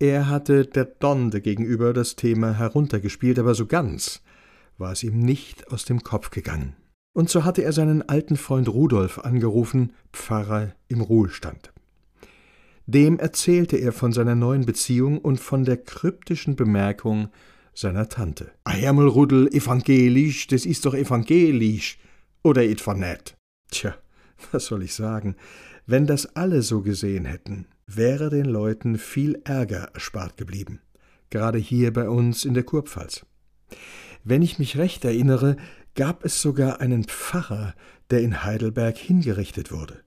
Er hatte der Donde gegenüber das Thema heruntergespielt, aber so ganz war es ihm nicht aus dem Kopf gegangen. Und so hatte er seinen alten Freund Rudolf angerufen, Pfarrer im Ruhestand. Dem erzählte er von seiner neuen Beziehung und von der kryptischen Bemerkung seiner Tante. A Hermelrudel, evangelisch, das ist doch evangelisch, oder etwa net? Tja, was soll ich sagen? Wenn das alle so gesehen hätten, wäre den Leuten viel Ärger erspart geblieben. Gerade hier bei uns in der Kurpfalz. Wenn ich mich recht erinnere, gab es sogar einen Pfarrer, der in Heidelberg hingerichtet wurde.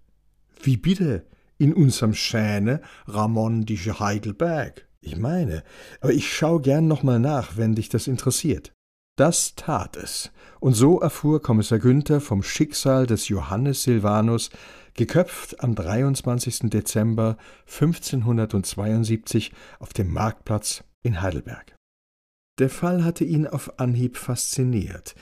Wie bitte? In unserem schöne Ramondische Heidelberg? Ich meine, aber ich schau gern noch mal nach, wenn dich das interessiert. Das tat es, und so erfuhr Kommissar Günther vom Schicksal des Johannes Silvanus, geköpft am 23. Dezember 1572 auf dem Marktplatz in Heidelberg. Der Fall hatte ihn auf Anhieb fasziniert.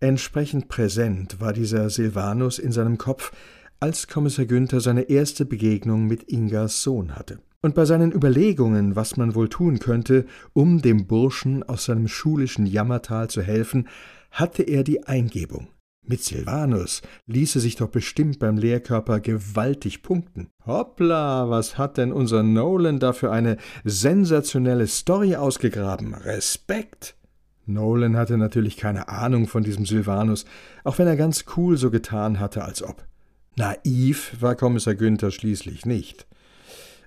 Entsprechend präsent war dieser Silvanus in seinem Kopf, als Kommissar Günther seine erste Begegnung mit Ingas Sohn hatte. Und bei seinen Überlegungen, was man wohl tun könnte, um dem Burschen aus seinem schulischen Jammertal zu helfen, hatte er die Eingebung. Mit Silvanus ließe sich doch bestimmt beim Lehrkörper gewaltig punkten. Hoppla, was hat denn unser Nolan da für eine sensationelle Story ausgegraben? Respekt! Nolan hatte natürlich keine Ahnung von diesem Silvanus, auch wenn er ganz cool so getan hatte, als ob. Naiv war Kommissar Günther schließlich nicht.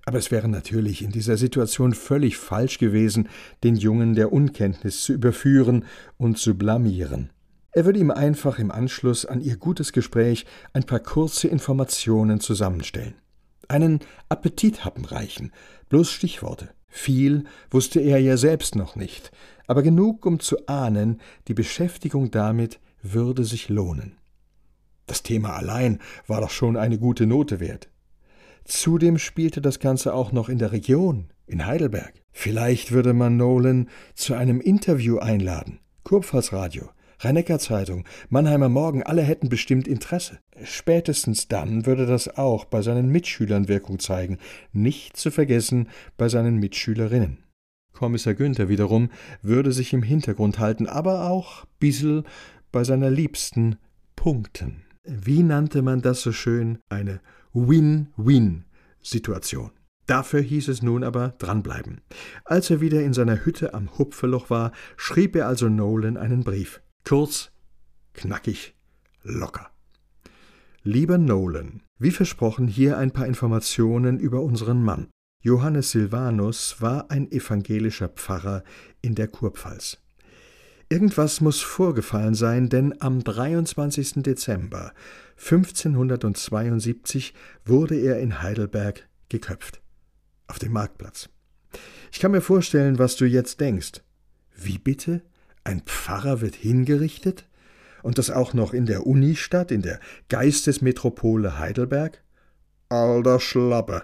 Aber es wäre natürlich in dieser Situation völlig falsch gewesen, den Jungen der Unkenntnis zu überführen und zu blamieren. Er würde ihm einfach im Anschluss an ihr gutes Gespräch ein paar kurze Informationen zusammenstellen. Einen Appetithappen reichen, bloß Stichworte. Viel wusste er ja selbst noch nicht, aber genug, um zu ahnen, die Beschäftigung damit würde sich lohnen. Das Thema allein war doch schon eine gute Note wert. Zudem spielte das Ganze auch noch in der Region, in Heidelberg. Vielleicht würde man Nolan zu einem Interview einladen. Kurpfalzradio, Rhein-Neckar-Zeitung, Mannheimer Morgen, alle hätten bestimmt Interesse. Spätestens dann würde das auch bei seinen Mitschülern Wirkung zeigen, nicht zu vergessen bei seinen Mitschülerinnen. Kommissar Günther wiederum würde sich im Hintergrund halten, aber auch bissel bei seiner Liebsten punkten. Wie nannte man das so schön? Eine Win-Win-Situation. Dafür hieß es nun aber dranbleiben. Als er wieder in seiner Hütte am Hupfeloch war, schrieb er also Nolan einen Brief. Kurz, knackig, locker. Lieber Nolan, wie versprochen hier ein paar Informationen über unseren Mann. Johannes Silvanus war ein evangelischer Pfarrer in der Kurpfalz. Irgendwas muss vorgefallen sein, denn am 23. Dezember 1572 wurde er in Heidelberg geköpft. Auf dem Marktplatz. Ich kann mir vorstellen, was du jetzt denkst. Wie bitte? Ein Pfarrer wird hingerichtet? Und das auch noch in der Unistadt, in der Geistesmetropole Heidelberg? Alter Schlappe.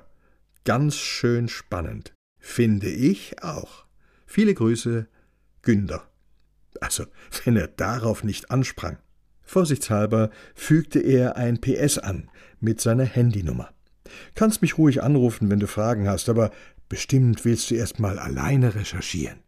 Ganz schön spannend. Finde ich auch. Viele Grüße, Günther. Also, wenn er darauf nicht ansprang. Vorsichtshalber fügte er ein PS an mit seiner Handynummer. Kannst mich ruhig anrufen, wenn du Fragen hast, aber bestimmt willst du erst mal alleine recherchieren.